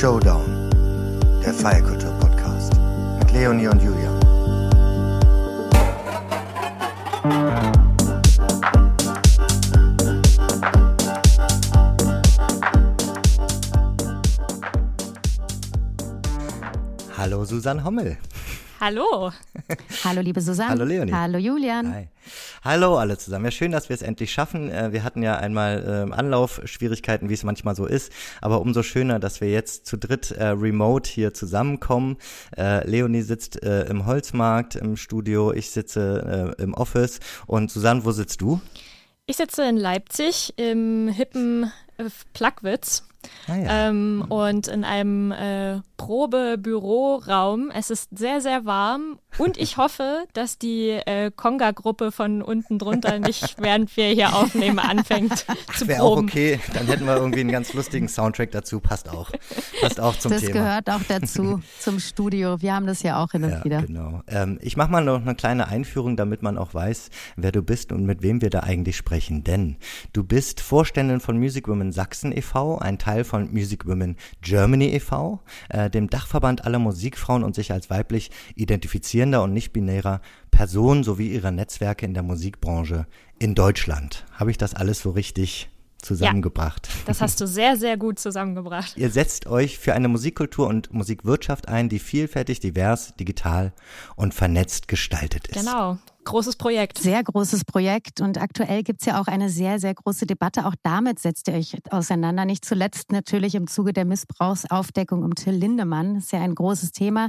Showdown, der Feierkultur-Podcast mit Leonie und Julian. Hallo Susanne Hommel. Hallo. Hallo, liebe Susanne. Hallo, Leonie. Hallo, Julian. Hi. Hallo alle zusammen. Ja, schön, dass wir es endlich schaffen. Äh, wir hatten ja einmal ähm, Anlaufschwierigkeiten, wie es manchmal so ist, aber umso schöner, dass wir jetzt zu dritt äh, remote hier zusammenkommen. Äh, Leonie sitzt im Holzmarkt im Studio, ich sitze im Office und Susanne, wo sitzt du? Ich sitze in Leipzig im hippen Plagwitz. Ah, ja. ähm, und in einem äh, Probebüroraum. Es ist sehr, sehr warm und ich hoffe, dass die äh, Konga-Gruppe von unten drunter nicht, während wir hier aufnehmen, anfängt Ach, zu Wäre auch okay, dann hätten wir irgendwie einen ganz lustigen Soundtrack dazu, passt auch. Passt auch zum das Thema. Das gehört auch dazu, zum Studio. Wir haben das ja auch hin und ja, wieder. Genau. Ähm, ich mache mal noch eine kleine Einführung, damit man auch weiß, wer du bist und mit wem wir da eigentlich sprechen. Denn du bist Vorständin von Music Women Sachsen e.V., ein Teil von Music Women Germany e.V., äh, dem Dachverband aller Musikfrauen und sich als weiblich identifizierender und nicht-binärer Person sowie ihrer Netzwerke in der Musikbranche in Deutschland. Habe ich das alles so richtig zusammengebracht. Ja, das hast du sehr, sehr gut zusammengebracht. Ihr setzt euch für eine Musikkultur und Musikwirtschaft ein, die vielfältig, divers, digital und vernetzt gestaltet ist. Genau. Großes Projekt. Sehr großes Projekt. Und aktuell gibt es ja auch eine sehr, sehr große Debatte. Auch damit setzt ihr euch auseinander. Nicht zuletzt natürlich im Zuge der Missbrauchsaufdeckung um Till Lindemann. Das ist ja ein großes Thema,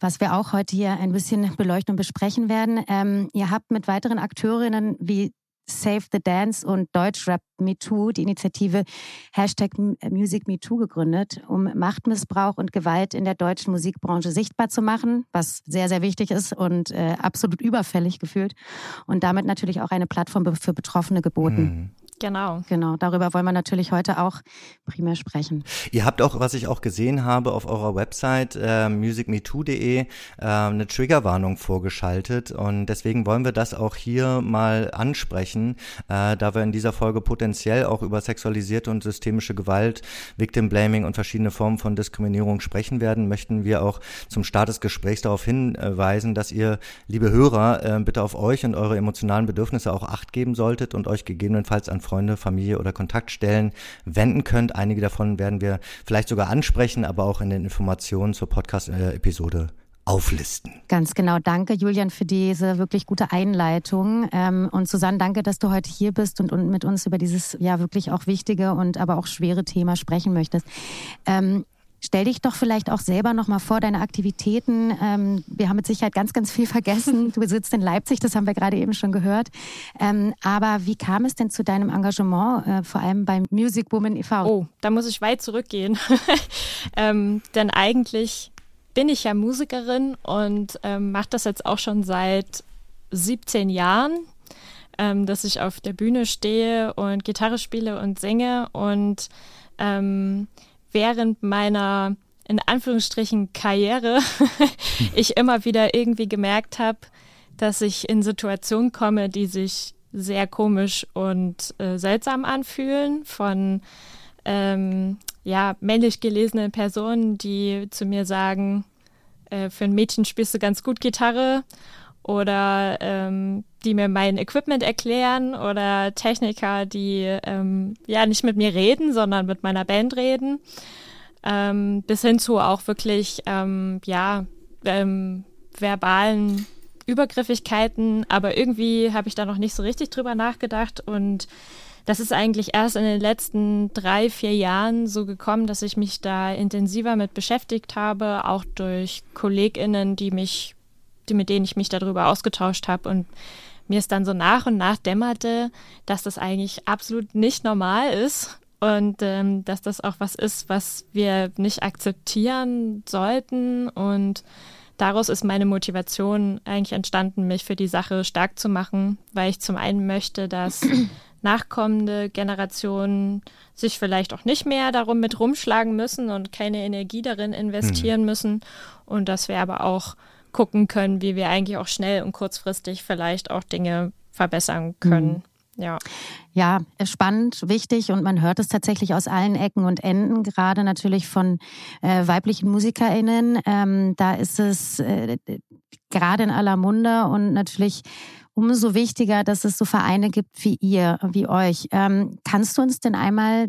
was wir auch heute hier ein bisschen beleuchten und besprechen werden. Ähm, ihr habt mit weiteren Akteurinnen wie Save the Dance und Deutschrap MeToo die Initiative Hashtag Music MeToo gegründet, um Machtmissbrauch und Gewalt in der deutschen Musikbranche sichtbar zu machen, was sehr, sehr wichtig ist und äh, absolut überfällig gefühlt und damit natürlich auch eine Plattform für Betroffene geboten. Mhm. Genau. Genau, darüber wollen wir natürlich heute auch primär sprechen. Ihr habt auch, was ich auch gesehen habe, auf eurer Website äh, musicmetoo.de äh, eine Triggerwarnung vorgeschaltet und deswegen wollen wir das auch hier mal ansprechen, äh, da wir in dieser Folge potenziell auch über sexualisierte und systemische Gewalt, Victim Blaming und verschiedene Formen von Diskriminierung sprechen werden, möchten wir auch zum Start des Gesprächs darauf hinweisen, dass ihr, liebe Hörer, äh, bitte auf euch und eure emotionalen Bedürfnisse auch Acht geben solltet und euch gegebenenfalls an Freunde, Familie oder Kontaktstellen wenden könnt. Einige davon werden wir vielleicht sogar ansprechen, aber auch in den Informationen zur Podcast-Episode auflisten. Ganz genau. Danke, Julian, für diese wirklich gute Einleitung. Ähm, und Susanne, danke, dass du heute hier bist und, mit uns über dieses ja wirklich auch wichtige und aber auch schwere Thema sprechen möchtest. Stell dich doch vielleicht auch selber noch mal vor, deine Aktivitäten. Ähm, wir haben mit Sicherheit ganz, ganz viel vergessen. Du sitzt in Leipzig, das haben wir gerade eben schon gehört. Ähm, aber wie kam es denn zu deinem Engagement, äh, vor allem beim Music Woman e.V.? Oh, da muss ich weit zurückgehen. ähm, denn eigentlich bin ich ja Musikerin und ähm, mache das jetzt auch schon seit 17 Jahren, ähm, dass ich auf der Bühne stehe und Gitarre spiele und singe und ähm, während meiner in Anführungsstrichen Karriere ich immer wieder irgendwie gemerkt habe, dass ich in Situationen komme, die sich sehr komisch und äh, seltsam anfühlen von ähm, ja, männlich gelesenen Personen, die zu mir sagen, äh, für ein Mädchen spielst du ganz gut Gitarre oder ähm, die mir mein Equipment erklären oder Techniker, die ähm, ja nicht mit mir reden, sondern mit meiner Band reden, ähm, bis hin zu auch wirklich ähm, ja ähm, verbalen Übergriffigkeiten, aber irgendwie habe ich da noch nicht so richtig drüber nachgedacht. Und das ist eigentlich erst in den letzten drei, vier Jahren so gekommen, dass ich mich da intensiver mit beschäftigt habe, auch durch KollegInnen, die mich die, mit denen ich mich darüber ausgetauscht habe. Und mir ist dann so nach und nach dämmerte, dass das eigentlich absolut nicht normal ist und ähm, dass das auch was ist, was wir nicht akzeptieren sollten. Und daraus ist meine Motivation eigentlich entstanden, mich für die Sache stark zu machen, weil ich zum einen möchte, dass nachkommende Generationen sich vielleicht auch nicht mehr darum mit rumschlagen müssen und keine Energie darin investieren mhm. müssen. Und dass wir aber auch gucken können, wie wir eigentlich auch schnell und kurzfristig vielleicht auch Dinge verbessern können. Ja. Ja, spannend, wichtig und man hört es tatsächlich aus allen Ecken und Enden, gerade natürlich von äh, weiblichen MusikerInnen. Ähm, da ist es äh, gerade in aller Munde und natürlich umso wichtiger, dass es so Vereine gibt wie ihr, wie euch. Ähm, kannst du uns denn einmal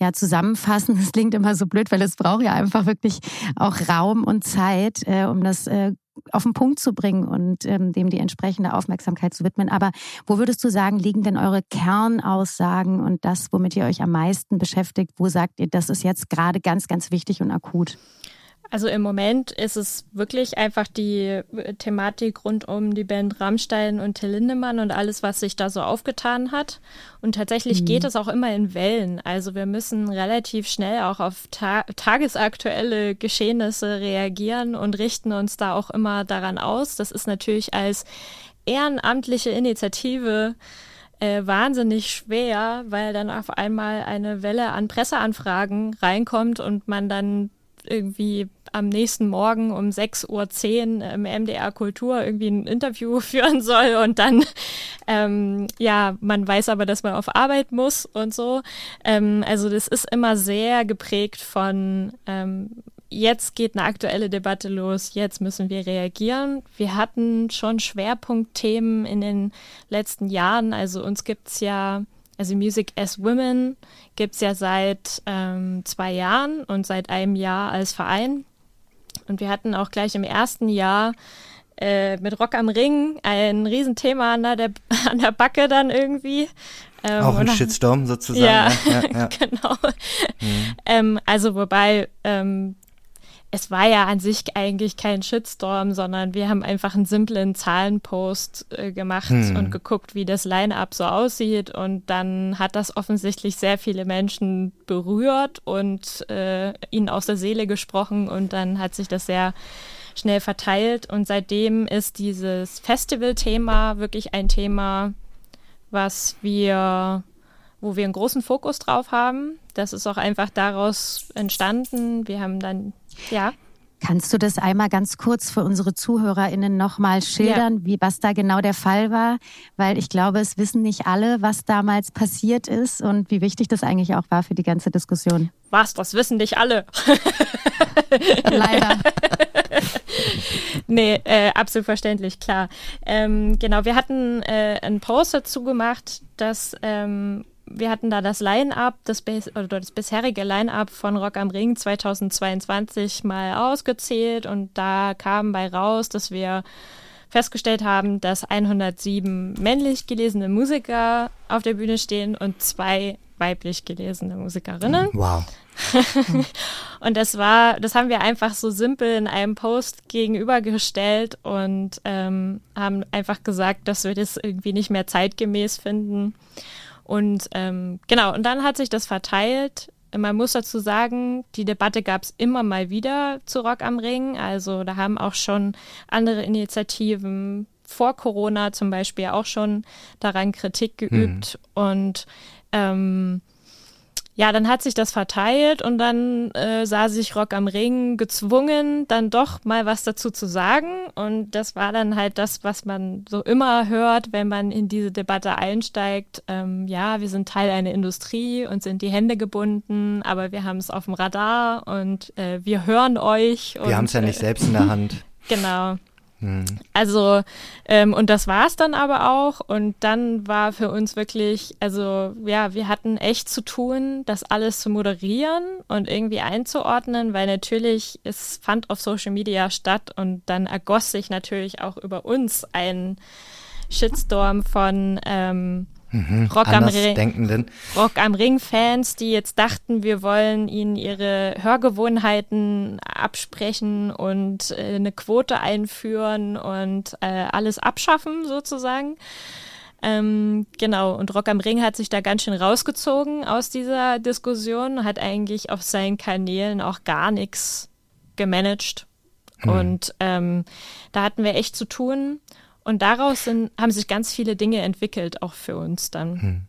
ja, zusammenfassen? Das klingt immer so blöd, weil es braucht ja einfach wirklich auch Raum und Zeit, äh, um das äh, auf den Punkt zu bringen und ähm, dem die entsprechende Aufmerksamkeit zu widmen. Aber wo würdest du sagen, liegen denn eure Kernaussagen und das, womit ihr euch am meisten beschäftigt? Wo sagt ihr, das ist jetzt gerade ganz, ganz wichtig und akut? Also im Moment ist es wirklich einfach die äh, Thematik rund um die Band Rammstein und Till Lindemann und alles, was sich da so aufgetan hat. Und tatsächlich mhm. geht es auch immer in Wellen. Also wir müssen relativ schnell auch auf ta tagesaktuelle Geschehnisse reagieren und richten uns da auch immer daran aus. Das ist natürlich als ehrenamtliche Initiative äh, wahnsinnig schwer, weil dann auf einmal eine Welle an Presseanfragen reinkommt und man dann irgendwie am nächsten Morgen um 6.10 Uhr im MDR Kultur irgendwie ein Interview führen soll und dann, ähm, ja, man weiß aber, dass man auf Arbeit muss und so. Ähm, also das ist immer sehr geprägt von, ähm, jetzt geht eine aktuelle Debatte los, jetzt müssen wir reagieren. Wir hatten schon Schwerpunktthemen in den letzten Jahren, also uns gibt's ja also Music as Women gibt es ja seit ähm, zwei Jahren und seit einem Jahr als Verein. Und wir hatten auch gleich im ersten Jahr äh, mit Rock am Ring ein Riesenthema an der, an der Backe dann irgendwie. Ähm, auch ein Shitstorm sozusagen. Ja, ja, ja, ja. genau. Mhm. Ähm, also wobei ähm, es war ja an sich eigentlich kein Shitstorm, sondern wir haben einfach einen simplen Zahlenpost äh, gemacht hm. und geguckt, wie das Line-up so aussieht. Und dann hat das offensichtlich sehr viele Menschen berührt und äh, ihnen aus der Seele gesprochen. Und dann hat sich das sehr schnell verteilt. Und seitdem ist dieses Festival-Thema wirklich ein Thema, was wir wo wir einen großen Fokus drauf haben. Das ist auch einfach daraus entstanden. Wir haben dann ja. Kannst du das einmal ganz kurz für unsere ZuhörerInnen nochmal schildern, ja. wie, was da genau der Fall war? Weil ich glaube, es wissen nicht alle, was damals passiert ist und wie wichtig das eigentlich auch war für die ganze Diskussion. Was? Das wissen nicht alle. Leider. nee, äh, absolut verständlich, klar. Ähm, genau, wir hatten äh, einen Post dazu gemacht, dass ähm, wir hatten da das Line-Up, das, das bisherige Line-Up von Rock am Ring 2022 mal ausgezählt und da kam bei raus, dass wir festgestellt haben, dass 107 männlich gelesene Musiker auf der Bühne stehen und zwei weiblich gelesene Musikerinnen. Wow. und das war, das haben wir einfach so simpel in einem Post gegenübergestellt und ähm, haben einfach gesagt, dass wir das irgendwie nicht mehr zeitgemäß finden. Und ähm, genau, und dann hat sich das verteilt. Man muss dazu sagen, die Debatte gab es immer mal wieder zu Rock am Ring. Also da haben auch schon andere Initiativen vor Corona zum Beispiel auch schon daran Kritik geübt. Mhm. Und ähm, ja, dann hat sich das verteilt und dann äh, sah sich Rock am Ring gezwungen, dann doch mal was dazu zu sagen. Und das war dann halt das, was man so immer hört, wenn man in diese Debatte einsteigt. Ähm, ja, wir sind Teil einer Industrie und sind die Hände gebunden, aber wir haben es auf dem Radar und äh, wir hören euch. Wir haben es ja nicht äh, selbst in der Hand. Genau. Also, ähm, und das war es dann aber auch. Und dann war für uns wirklich, also ja, wir hatten echt zu tun, das alles zu moderieren und irgendwie einzuordnen, weil natürlich, es fand auf Social Media statt und dann ergoss sich natürlich auch über uns ein Shitstorm von ähm, Mhm, Rock, am Ring, Rock am Ring Fans, die jetzt dachten, wir wollen ihnen ihre Hörgewohnheiten absprechen und äh, eine Quote einführen und äh, alles abschaffen sozusagen. Ähm, genau, und Rock am Ring hat sich da ganz schön rausgezogen aus dieser Diskussion, hat eigentlich auf seinen Kanälen auch gar nichts gemanagt. Mhm. Und ähm, da hatten wir echt zu tun. Und daraus sind, haben sich ganz viele Dinge entwickelt, auch für uns dann. Hm.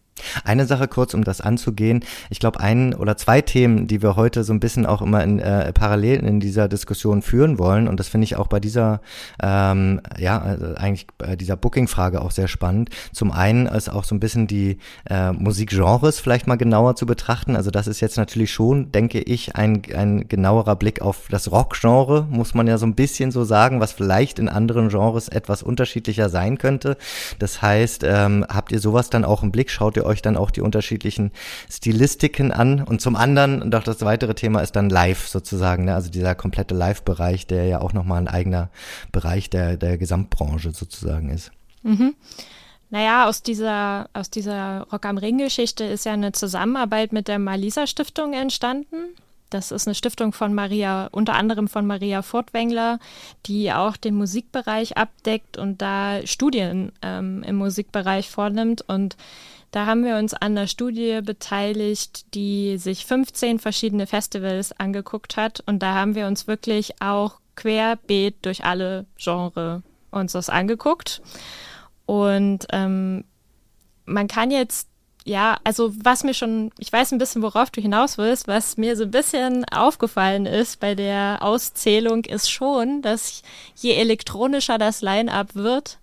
Eine Sache kurz, um das anzugehen. Ich glaube, ein oder zwei Themen, die wir heute so ein bisschen auch immer in, äh, parallel in dieser Diskussion führen wollen, und das finde ich auch bei dieser, ähm, ja, also eigentlich bei dieser Booking-Frage auch sehr spannend. Zum einen ist auch so ein bisschen die äh, Musikgenres vielleicht mal genauer zu betrachten. Also das ist jetzt natürlich schon, denke ich, ein, ein genauerer Blick auf das Rock-Genre, muss man ja so ein bisschen so sagen, was vielleicht in anderen Genres etwas unterschiedlicher sein könnte. Das heißt, ähm, habt ihr sowas dann auch im Blick? Schaut ihr euch dann auch die unterschiedlichen Stilistiken an. Und zum anderen, und auch das weitere Thema ist dann Live sozusagen, ne? also dieser komplette Live-Bereich, der ja auch nochmal ein eigener Bereich der, der Gesamtbranche sozusagen ist. Mhm. Naja, aus dieser, aus dieser Rock am Ring-Geschichte ist ja eine Zusammenarbeit mit der Malisa Stiftung entstanden. Das ist eine Stiftung von Maria, unter anderem von Maria Furtwängler, die auch den Musikbereich abdeckt und da Studien ähm, im Musikbereich vornimmt. Und da haben wir uns an der Studie beteiligt, die sich 15 verschiedene Festivals angeguckt hat. Und da haben wir uns wirklich auch querbeet durch alle Genre uns das angeguckt. Und ähm, man kann jetzt ja, also was mir schon, ich weiß ein bisschen, worauf du hinaus willst, was mir so ein bisschen aufgefallen ist bei der Auszählung, ist schon, dass je elektronischer das Line-up wird,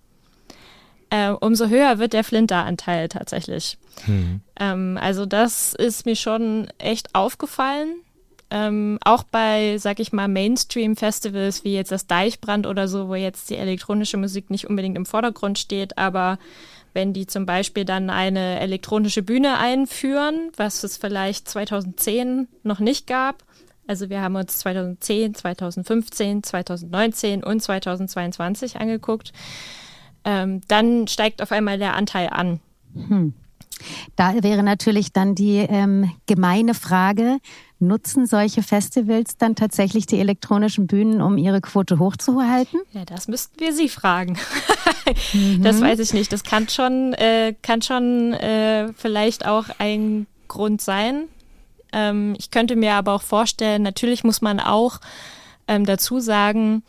äh, umso höher wird der Flinter-Anteil tatsächlich. Mhm. Ähm, also das ist mir schon echt aufgefallen. Ähm, auch bei, sag ich mal, Mainstream-Festivals wie jetzt das Deichbrand oder so, wo jetzt die elektronische Musik nicht unbedingt im Vordergrund steht, aber wenn die zum Beispiel dann eine elektronische Bühne einführen, was es vielleicht 2010 noch nicht gab. Also wir haben uns 2010, 2015, 2019 und 2022 angeguckt. Ähm, dann steigt auf einmal der Anteil an. Hm. Da wäre natürlich dann die ähm, gemeine Frage, nutzen solche Festivals dann tatsächlich die elektronischen Bühnen, um ihre Quote hochzuhalten? Ja, das müssten wir Sie fragen. mhm. Das weiß ich nicht. Das kann schon, äh, kann schon äh, vielleicht auch ein Grund sein. Ähm, ich könnte mir aber auch vorstellen, natürlich muss man auch ähm, dazu sagen,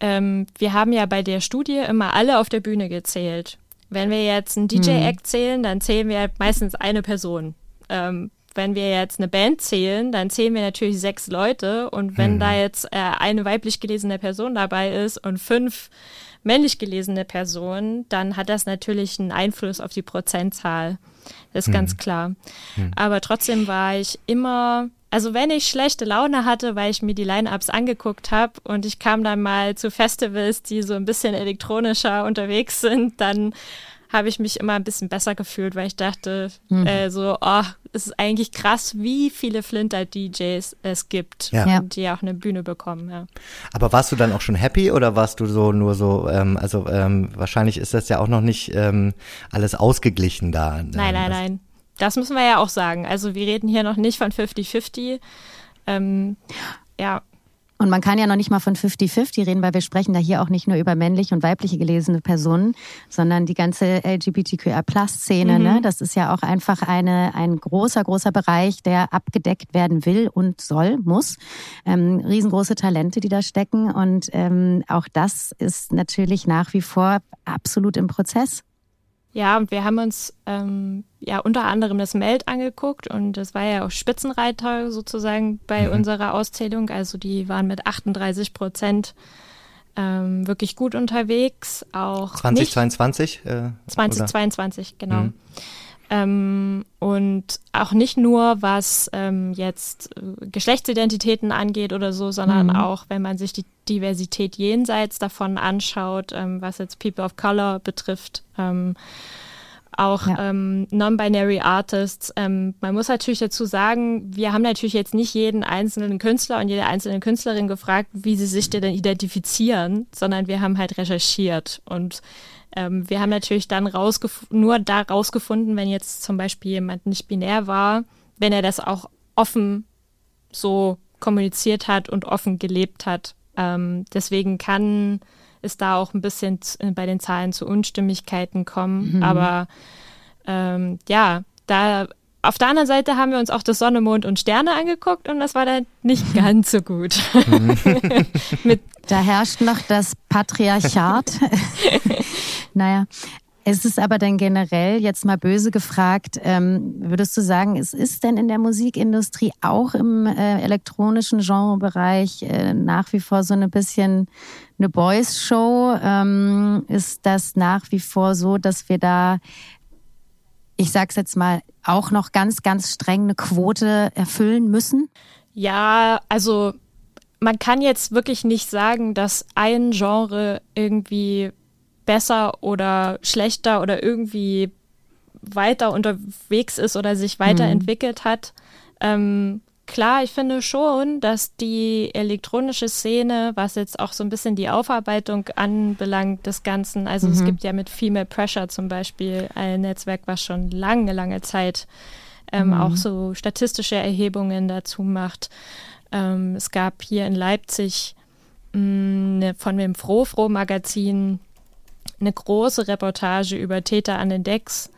ähm, wir haben ja bei der Studie immer alle auf der Bühne gezählt. Wenn wir jetzt einen DJ-Act mhm. zählen, dann zählen wir meistens eine Person. Ähm, wenn wir jetzt eine Band zählen, dann zählen wir natürlich sechs Leute. Und wenn mhm. da jetzt äh, eine weiblich gelesene Person dabei ist und fünf männlich gelesene Personen, dann hat das natürlich einen Einfluss auf die Prozentzahl. Das ist mhm. ganz klar. Mhm. Aber trotzdem war ich immer also wenn ich schlechte Laune hatte, weil ich mir die Line-Ups angeguckt habe und ich kam dann mal zu Festivals, die so ein bisschen elektronischer unterwegs sind, dann habe ich mich immer ein bisschen besser gefühlt, weil ich dachte, mhm. äh, so, oh, es ist eigentlich krass, wie viele Flinter-DJs es gibt, ja. die auch eine Bühne bekommen. Ja. Aber warst du dann auch schon happy oder warst du so nur so, ähm, also ähm, wahrscheinlich ist das ja auch noch nicht ähm, alles ausgeglichen da. Nein, nein, ähm, nein. Das müssen wir ja auch sagen. Also wir reden hier noch nicht von 50-50. Ähm, ja. Und man kann ja noch nicht mal von 50-50 reden, weil wir sprechen da hier auch nicht nur über männliche und weibliche gelesene Personen, sondern die ganze LGBTQIA-Plus-Szene. Mhm. Ne? Das ist ja auch einfach eine, ein großer, großer Bereich, der abgedeckt werden will und soll, muss. Ähm, riesengroße Talente, die da stecken. Und ähm, auch das ist natürlich nach wie vor absolut im Prozess. Ja, und wir haben uns ähm, ja unter anderem das Meld angeguckt und das war ja auch Spitzenreiter sozusagen bei mhm. unserer Auszählung. Also die waren mit 38 Prozent ähm, wirklich gut unterwegs. Auch 2022? Äh, 2022, oder? genau. Mhm. Ähm, und auch nicht nur, was ähm, jetzt äh, Geschlechtsidentitäten angeht oder so, sondern mhm. auch, wenn man sich die Diversität jenseits davon anschaut, ähm, was jetzt People of Color betrifft. Ähm, auch ja. ähm, Non-Binary Artists. Ähm, man muss natürlich dazu sagen, wir haben natürlich jetzt nicht jeden einzelnen Künstler und jede einzelne Künstlerin gefragt, wie sie sich denn identifizieren, sondern wir haben halt recherchiert und ähm, wir haben natürlich dann nur da rausgefunden, wenn jetzt zum Beispiel jemand nicht binär war, wenn er das auch offen so kommuniziert hat und offen gelebt hat. Ähm, deswegen kann es da auch ein bisschen bei den Zahlen zu Unstimmigkeiten kommen. Mhm. Aber ähm, ja, da auf der anderen Seite haben wir uns auch das Sonne, Mond und Sterne angeguckt und das war dann nicht ganz so gut. Mit da herrscht noch das Patriarchat. naja. Es ist aber dann generell, jetzt mal böse gefragt, ähm, würdest du sagen, es ist denn in der Musikindustrie auch im äh, elektronischen Genrebereich äh, nach wie vor so ein bisschen eine Boys-Show? Ähm, ist das nach wie vor so, dass wir da, ich sag's jetzt mal, auch noch ganz, ganz streng eine Quote erfüllen müssen? Ja, also man kann jetzt wirklich nicht sagen, dass ein Genre irgendwie besser oder schlechter oder irgendwie weiter unterwegs ist oder sich weiterentwickelt mhm. hat. Ähm, klar, ich finde schon, dass die elektronische Szene, was jetzt auch so ein bisschen die Aufarbeitung anbelangt des Ganzen, also mhm. es gibt ja mit Female Pressure zum Beispiel ein Netzwerk, was schon lange, lange Zeit ähm, mhm. auch so statistische Erhebungen dazu macht. Ähm, es gab hier in Leipzig mh, mm, ne, von dem Froh-Froh-Magazin eine große Reportage über Täter an den Decks,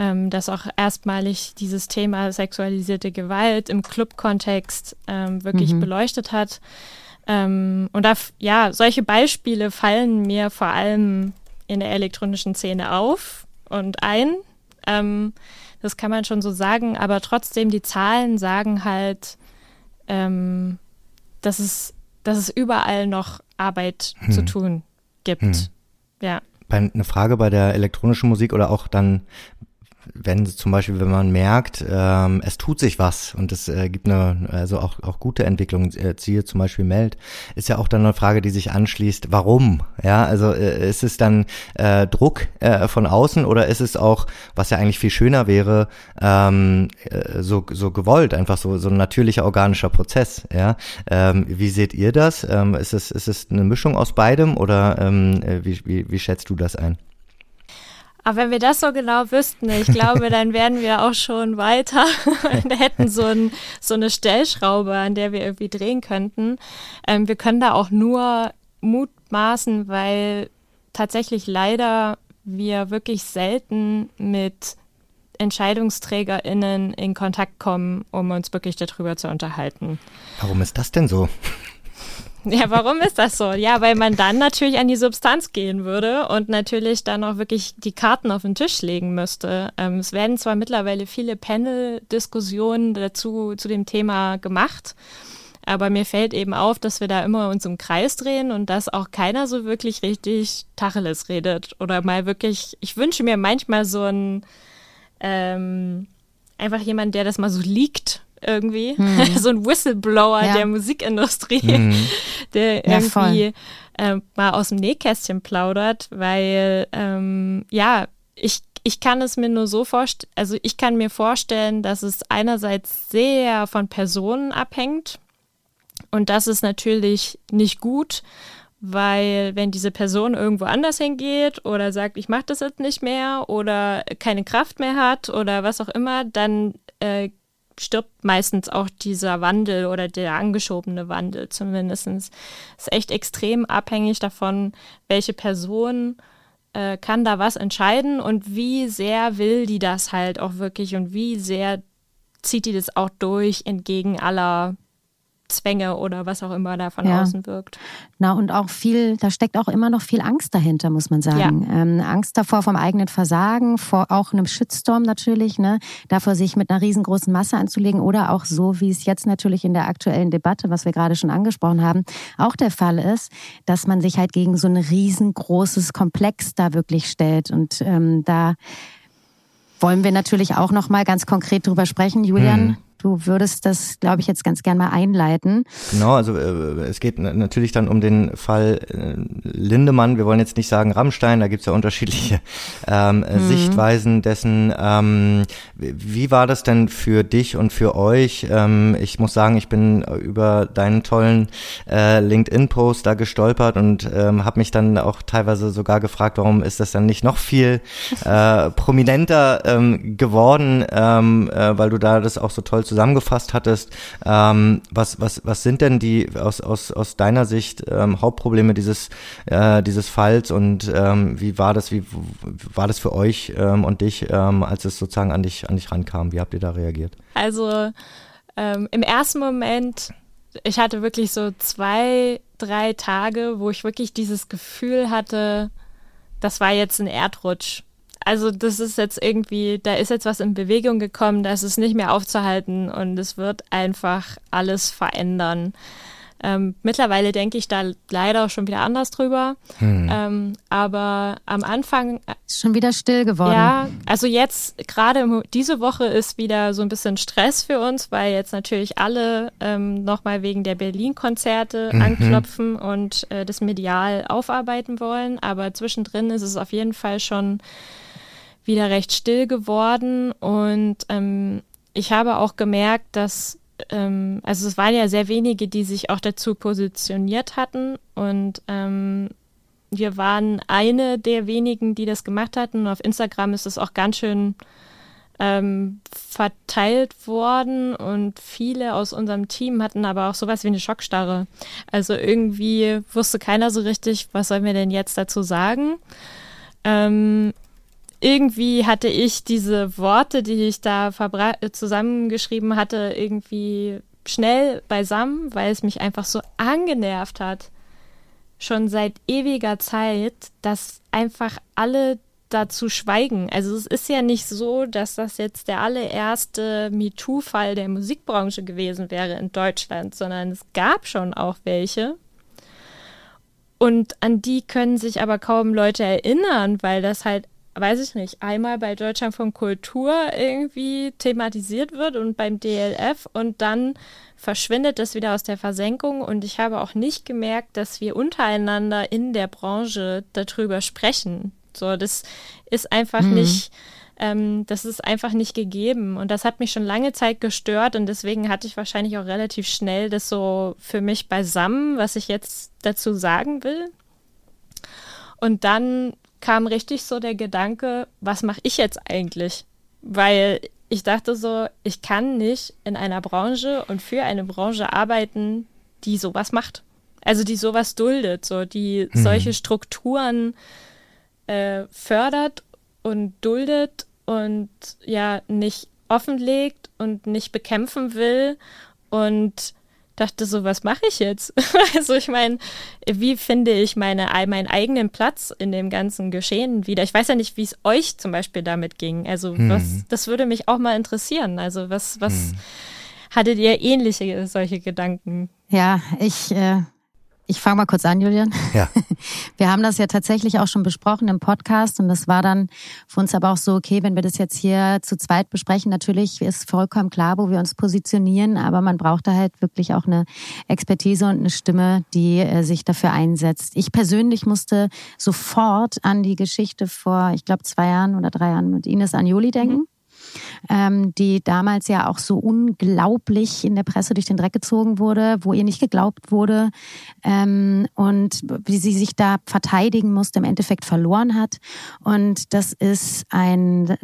ähm, das auch erstmalig dieses Thema sexualisierte Gewalt im Club-Kontext ähm, wirklich mhm. beleuchtet hat. Ähm, und da, ja, solche Beispiele fallen mir vor allem in der elektronischen Szene auf und ein. Ähm, das kann man schon so sagen, aber trotzdem, die Zahlen sagen halt, ähm, dass, es, dass es überall noch Arbeit hm. zu tun gibt. Hm. Ja bei, eine Frage bei der elektronischen Musik oder auch dann wenn zum Beispiel, wenn man merkt, ähm, es tut sich was und es äh, gibt eine, also auch, auch gute Entwicklung, äh, ziehe zum Beispiel Meld, ist ja auch dann eine Frage, die sich anschließt, warum? Ja, also äh, ist es dann äh, Druck äh, von außen oder ist es auch, was ja eigentlich viel schöner wäre, ähm, äh, so, so gewollt, einfach so, so ein natürlicher organischer Prozess, ja? Ähm, wie seht ihr das? Ähm, ist es, ist es eine Mischung aus beidem oder ähm, äh, wie, wie, wie schätzt du das ein? Aber wenn wir das so genau wüssten, ich glaube, dann wären wir auch schon weiter und hätten so, ein, so eine Stellschraube, an der wir irgendwie drehen könnten. Ähm, wir können da auch nur mutmaßen, weil tatsächlich leider wir wirklich selten mit EntscheidungsträgerInnen in Kontakt kommen, um uns wirklich darüber zu unterhalten. Warum ist das denn so? Ja, warum ist das so? Ja, weil man dann natürlich an die Substanz gehen würde und natürlich dann auch wirklich die Karten auf den Tisch legen müsste. Ähm, es werden zwar mittlerweile viele Panel-Diskussionen dazu zu dem Thema gemacht, aber mir fällt eben auf, dass wir da immer uns im Kreis drehen und dass auch keiner so wirklich richtig Tacheles redet oder mal wirklich. Ich wünsche mir manchmal so ein ähm, einfach jemand, der das mal so liegt irgendwie. Hm. so ein Whistleblower ja. der Musikindustrie, hm. der irgendwie ja, äh, mal aus dem Nähkästchen plaudert, weil ähm, ja, ich, ich kann es mir nur so vorstellen, also ich kann mir vorstellen, dass es einerseits sehr von Personen abhängt und das ist natürlich nicht gut, weil wenn diese Person irgendwo anders hingeht oder sagt, ich mache das jetzt nicht mehr oder keine Kraft mehr hat oder was auch immer, dann äh, stirbt meistens auch dieser Wandel oder der angeschobene Wandel zumindest. Ist echt extrem abhängig davon, welche Person äh, kann da was entscheiden und wie sehr will die das halt auch wirklich und wie sehr zieht die das auch durch entgegen aller Zwänge oder was auch immer da von ja. außen wirkt. Na, und auch viel, da steckt auch immer noch viel Angst dahinter, muss man sagen. Ja. Ähm, Angst davor vom eigenen Versagen, vor auch einem Shitstorm natürlich, ne? davor sich mit einer riesengroßen Masse anzulegen oder auch so, wie es jetzt natürlich in der aktuellen Debatte, was wir gerade schon angesprochen haben, auch der Fall ist, dass man sich halt gegen so ein riesengroßes Komplex da wirklich stellt und ähm, da wollen wir natürlich auch noch mal ganz konkret drüber sprechen, Julian. Hm. Du würdest das, glaube ich, jetzt ganz gern mal einleiten. Genau, also äh, es geht natürlich dann um den Fall äh, Lindemann. Wir wollen jetzt nicht sagen Rammstein, da gibt's ja unterschiedliche ähm, mhm. Sichtweisen dessen. Ähm, wie war das denn für dich und für euch? Ähm, ich muss sagen, ich bin über deinen tollen äh, LinkedIn-Post da gestolpert und ähm, habe mich dann auch teilweise sogar gefragt, warum ist das dann nicht noch viel äh, prominenter ähm, geworden, ähm, äh, weil du da das auch so toll zusammengefasst hattest. Ähm, was, was, was sind denn die aus, aus, aus deiner Sicht ähm, Hauptprobleme dieses, äh, dieses Falls und ähm, wie war das, wie war das für euch ähm, und dich, ähm, als es sozusagen an dich, an dich rankam? Wie habt ihr da reagiert? Also ähm, im ersten Moment, ich hatte wirklich so zwei, drei Tage, wo ich wirklich dieses Gefühl hatte, das war jetzt ein Erdrutsch. Also das ist jetzt irgendwie, da ist jetzt was in Bewegung gekommen, das ist nicht mehr aufzuhalten und es wird einfach alles verändern. Ähm, mittlerweile denke ich da leider schon wieder anders drüber. Hm. Ähm, aber am Anfang. Äh, ist schon wieder still geworden. Ja, also jetzt, gerade diese Woche ist wieder so ein bisschen Stress für uns, weil jetzt natürlich alle ähm, nochmal wegen der Berlin-Konzerte mhm. anklopfen und äh, das medial aufarbeiten wollen. Aber zwischendrin ist es auf jeden Fall schon wieder recht still geworden und ähm, ich habe auch gemerkt, dass ähm, also es waren ja sehr wenige, die sich auch dazu positioniert hatten und ähm, wir waren eine der wenigen, die das gemacht hatten. Und auf Instagram ist es auch ganz schön ähm, verteilt worden und viele aus unserem Team hatten aber auch sowas wie eine Schockstarre. Also irgendwie wusste keiner so richtig, was sollen wir denn jetzt dazu sagen. Ähm, irgendwie hatte ich diese Worte, die ich da zusammengeschrieben hatte, irgendwie schnell beisammen, weil es mich einfach so angenervt hat, schon seit ewiger Zeit, dass einfach alle dazu schweigen. Also es ist ja nicht so, dass das jetzt der allererste MeToo-Fall der Musikbranche gewesen wäre in Deutschland, sondern es gab schon auch welche. Und an die können sich aber kaum Leute erinnern, weil das halt weiß ich nicht, einmal bei Deutschland von Kultur irgendwie thematisiert wird und beim DLF und dann verschwindet das wieder aus der Versenkung und ich habe auch nicht gemerkt, dass wir untereinander in der Branche darüber sprechen. So, das ist einfach mhm. nicht, ähm, das ist einfach nicht gegeben und das hat mich schon lange Zeit gestört und deswegen hatte ich wahrscheinlich auch relativ schnell das so für mich beisammen, was ich jetzt dazu sagen will. Und dann kam richtig so der Gedanke, was mache ich jetzt eigentlich? Weil ich dachte so, ich kann nicht in einer Branche und für eine Branche arbeiten, die sowas macht. Also die sowas duldet, so die mhm. solche Strukturen äh, fördert und duldet und ja nicht offenlegt und nicht bekämpfen will und dachte so, was mache ich jetzt? also ich meine, wie finde ich meine, meinen eigenen Platz in dem ganzen Geschehen wieder? Ich weiß ja nicht, wie es euch zum Beispiel damit ging. Also hm. was, das würde mich auch mal interessieren. Also was, was hm. hattet ihr ähnliche solche Gedanken? Ja, ich äh, ich fange mal kurz an, Julian. Ja. Wir haben das ja tatsächlich auch schon besprochen im Podcast und das war dann für uns aber auch so, okay, wenn wir das jetzt hier zu zweit besprechen, natürlich ist vollkommen klar, wo wir uns positionieren, aber man braucht da halt wirklich auch eine Expertise und eine Stimme, die äh, sich dafür einsetzt. Ich persönlich musste sofort an die Geschichte vor, ich glaube, zwei Jahren oder drei Jahren mit Ines Anjoli denken. Mhm ähm, die damals ja auch so unglaublich in der Presse durch den Dreck gezogen wurde, wo ihr nicht geglaubt wurde ähm, und wie sie sich da verteidigen musste, im Endeffekt verloren hat. Und das ist ein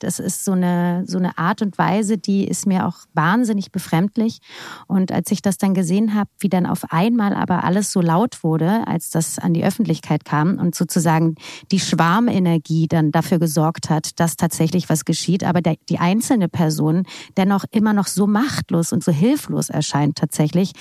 das ist so eine, so eine Art und Weise, die ist mir auch wahnsinnig befremdlich. Und als ich das dann gesehen habe, wie dann auf einmal aber alles so laut wurde, als das an die Öffentlichkeit kam und sozusagen die Schwarmenergie dann dafür gesorgt hat, dass tatsächlich was geschieht, aber der, die einzelne Person dennoch immer noch so machtlos und so hilflos erscheint tatsächlich.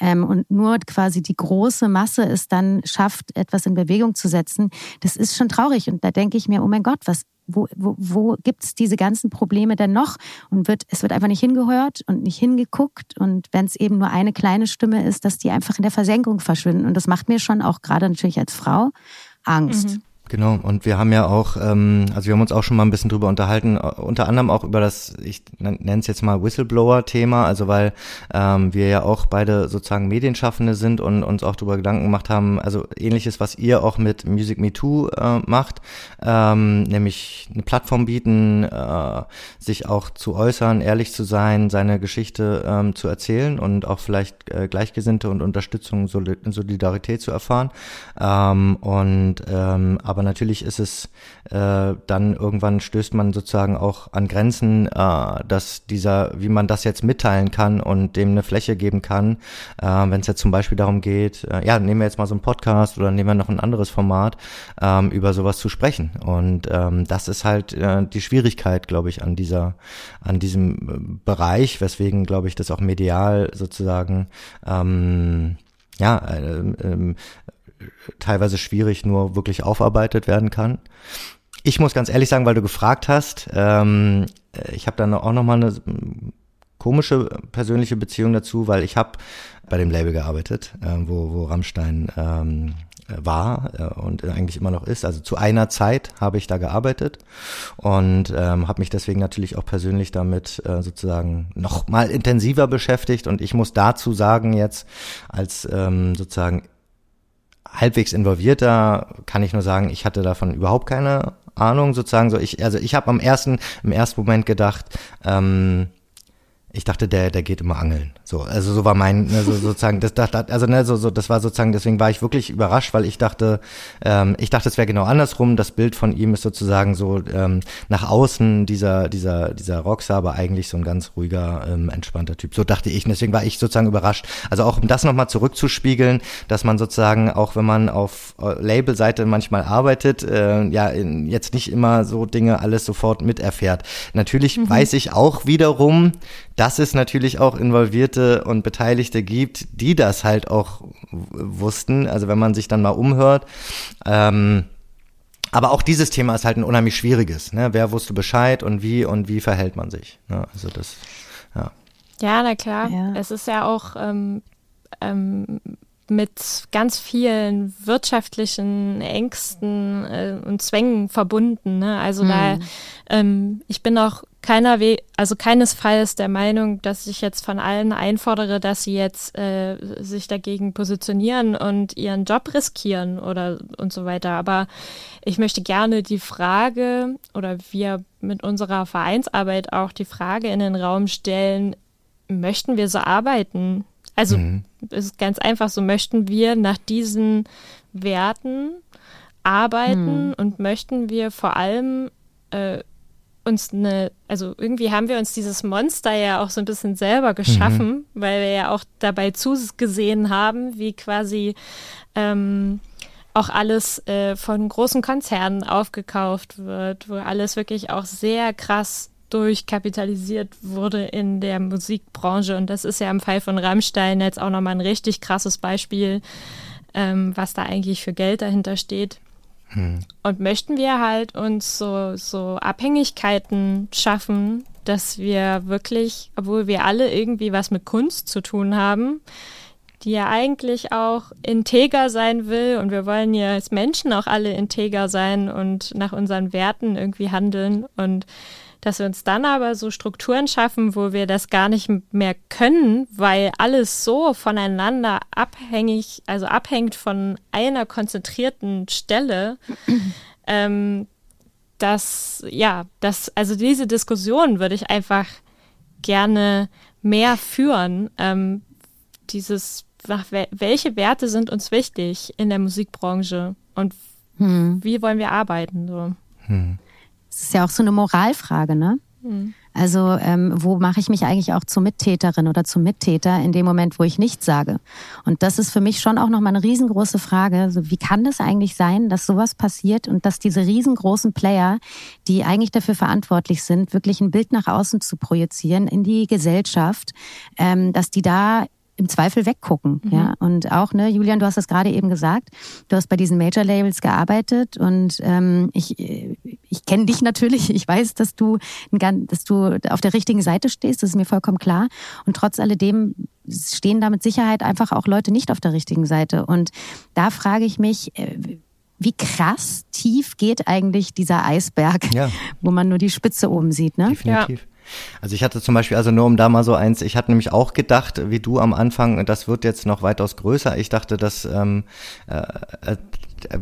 Ähm, und nur quasi die große Masse es dann schafft, etwas in Bewegung zu setzen, das ist schon traurig. Und da denke ich mir, oh mein Gott, was wo, wo, wo gibt es diese ganzen Probleme denn noch? Und wird, es wird einfach nicht hingehört und nicht hingeguckt. Und wenn es eben nur eine kleine Stimme ist, dass die einfach in der Versenkung verschwinden. Und das macht mir schon auch gerade natürlich als Frau Angst. Mhm. Genau, und wir haben ja auch, ähm, also wir haben uns auch schon mal ein bisschen drüber unterhalten, äh, unter anderem auch über das, ich nenne es jetzt mal Whistleblower-Thema, also weil ähm, wir ja auch beide sozusagen Medienschaffende sind und uns auch darüber Gedanken gemacht haben, also ähnliches, was ihr auch mit Music Me Too äh, macht, ähm, nämlich eine Plattform bieten, äh, sich auch zu äußern, ehrlich zu sein, seine Geschichte ähm, zu erzählen und auch vielleicht äh, Gleichgesinnte und Unterstützung, Solidarität zu erfahren. Ähm, und ähm, aber aber natürlich ist es äh, dann irgendwann stößt man sozusagen auch an Grenzen, äh, dass dieser, wie man das jetzt mitteilen kann und dem eine Fläche geben kann, äh, wenn es jetzt zum Beispiel darum geht, äh, ja, nehmen wir jetzt mal so einen Podcast oder nehmen wir noch ein anderes Format, ähm, über sowas zu sprechen. Und ähm, das ist halt äh, die Schwierigkeit, glaube ich, an dieser, an diesem äh, Bereich, weswegen, glaube ich, das auch medial sozusagen ähm, ja, äh, äh, teilweise schwierig nur wirklich aufarbeitet werden kann. ich muss ganz ehrlich sagen, weil du gefragt hast, ähm, ich habe dann auch noch mal eine komische persönliche Beziehung dazu, weil ich habe bei dem Label gearbeitet, äh, wo, wo Rammstein ähm, war äh, und eigentlich immer noch ist. Also zu einer Zeit habe ich da gearbeitet und ähm, habe mich deswegen natürlich auch persönlich damit äh, sozusagen noch mal intensiver beschäftigt. Und ich muss dazu sagen jetzt als ähm, sozusagen halbwegs involvierter kann ich nur sagen, ich hatte davon überhaupt keine Ahnung sozusagen. So ich also ich habe am ersten im ersten Moment gedacht. Ähm, ich dachte, der, der geht immer angeln. So, also so war mein, also sozusagen, das, das, also ne, so, so, das war sozusagen, deswegen war ich wirklich überrascht, weil ich dachte, ähm, ich dachte, es wäre genau andersrum. Das Bild von ihm ist sozusagen so ähm, nach außen dieser, dieser, dieser Rockstar, aber eigentlich so ein ganz ruhiger, ähm, entspannter Typ. So dachte ich. Und deswegen war ich sozusagen überrascht. Also auch um das nochmal zurückzuspiegeln, dass man sozusagen, auch wenn man auf äh, Labelseite manchmal arbeitet, äh, ja, in, jetzt nicht immer so Dinge alles sofort miterfährt. Natürlich mhm. weiß ich auch wiederum, dass es natürlich auch Involvierte und Beteiligte gibt, die das halt auch wussten. Also wenn man sich dann mal umhört. Ähm, aber auch dieses Thema ist halt ein unheimlich schwieriges. Ne? Wer wusste Bescheid und wie und wie verhält man sich? Ne? Also das, ja. Ja, na klar. Ja. Es ist ja auch ähm, ähm, mit ganz vielen wirtschaftlichen Ängsten äh, und Zwängen verbunden. Ne? Also hm. da, ähm, ich bin auch keiner We also keinesfalls der Meinung, dass ich jetzt von allen einfordere, dass sie jetzt äh, sich dagegen positionieren und ihren Job riskieren oder und so weiter. Aber ich möchte gerne die Frage oder wir mit unserer Vereinsarbeit auch die Frage in den Raum stellen, möchten wir so arbeiten? Also mhm. es ist ganz einfach so, möchten wir nach diesen Werten arbeiten mhm. und möchten wir vor allem äh, uns eine, also irgendwie haben wir uns dieses Monster ja auch so ein bisschen selber geschaffen, mhm. weil wir ja auch dabei zugesehen haben, wie quasi ähm, auch alles äh, von großen Konzernen aufgekauft wird, wo alles wirklich auch sehr krass durchkapitalisiert wurde in der Musikbranche. Und das ist ja im Fall von Rammstein jetzt auch nochmal ein richtig krasses Beispiel, ähm, was da eigentlich für Geld dahinter steht. Hm. Und möchten wir halt uns so, so Abhängigkeiten schaffen, dass wir wirklich, obwohl wir alle irgendwie was mit Kunst zu tun haben, die ja eigentlich auch integer sein will und wir wollen ja als Menschen auch alle integer sein und nach unseren Werten irgendwie handeln und dass wir uns dann aber so Strukturen schaffen, wo wir das gar nicht mehr können, weil alles so voneinander abhängig, also abhängt von einer konzentrierten Stelle, ähm, dass, ja, das, also diese Diskussion würde ich einfach gerne mehr führen. Ähm, dieses, welche Werte sind uns wichtig in der Musikbranche und hm. wie wollen wir arbeiten? So. Hm. Es ist ja auch so eine Moralfrage, ne? Mhm. Also ähm, wo mache ich mich eigentlich auch zur Mittäterin oder zum Mittäter in dem Moment, wo ich nichts sage? Und das ist für mich schon auch nochmal eine riesengroße Frage. Also, wie kann das eigentlich sein, dass sowas passiert und dass diese riesengroßen Player, die eigentlich dafür verantwortlich sind, wirklich ein Bild nach außen zu projizieren in die Gesellschaft, ähm, dass die da im Zweifel weggucken. Mhm. Ja, und auch, ne, Julian, du hast das gerade eben gesagt. Du hast bei diesen Major Labels gearbeitet und ähm, ich, ich kenne dich natürlich. Ich weiß, dass du, dass du auf der richtigen Seite stehst. Das ist mir vollkommen klar. Und trotz alledem stehen da mit Sicherheit einfach auch Leute nicht auf der richtigen Seite. Und da frage ich mich, äh, wie krass tief geht eigentlich dieser Eisberg, ja. wo man nur die Spitze oben sieht, ne? Definitiv. Ja. Also ich hatte zum Beispiel, also nur um da mal so eins, ich hatte nämlich auch gedacht, wie du am Anfang, das wird jetzt noch weitaus größer. Ich dachte, dass, ähm, äh, äh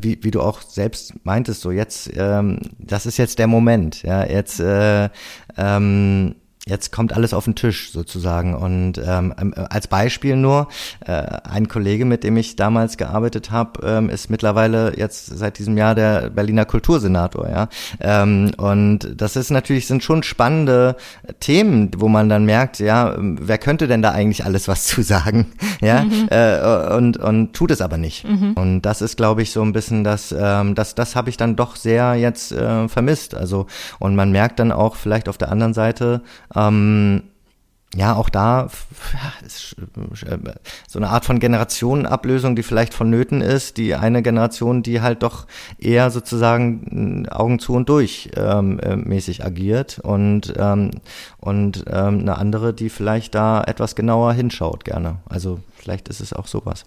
wie, wie du auch selbst meintest, so jetzt, ähm, das ist jetzt der Moment, ja, jetzt, äh, ähm, jetzt kommt alles auf den Tisch sozusagen. Und ähm, ähm, als Beispiel nur, äh, ein Kollege, mit dem ich damals gearbeitet habe, ähm, ist mittlerweile jetzt seit diesem Jahr der Berliner Kultursenator, ja. Ähm, und das ist natürlich, sind schon spannende Themen, wo man dann merkt, ja, wer könnte denn da eigentlich alles was zu sagen? ja, mhm. äh, und, und tut es aber nicht. Mhm. Und das ist, glaube ich, so ein bisschen das, ähm, das, das habe ich dann doch sehr jetzt äh, vermisst. Also, und man merkt dann auch vielleicht auf der anderen Seite, ähm, ja, auch da ist äh, so eine Art von Generationenablösung, die vielleicht vonnöten ist. Die eine Generation, die halt doch eher sozusagen Augen zu und durch ähm, äh, mäßig agiert und, ähm, und ähm, eine andere, die vielleicht da etwas genauer hinschaut gerne. Also vielleicht ist es auch sowas.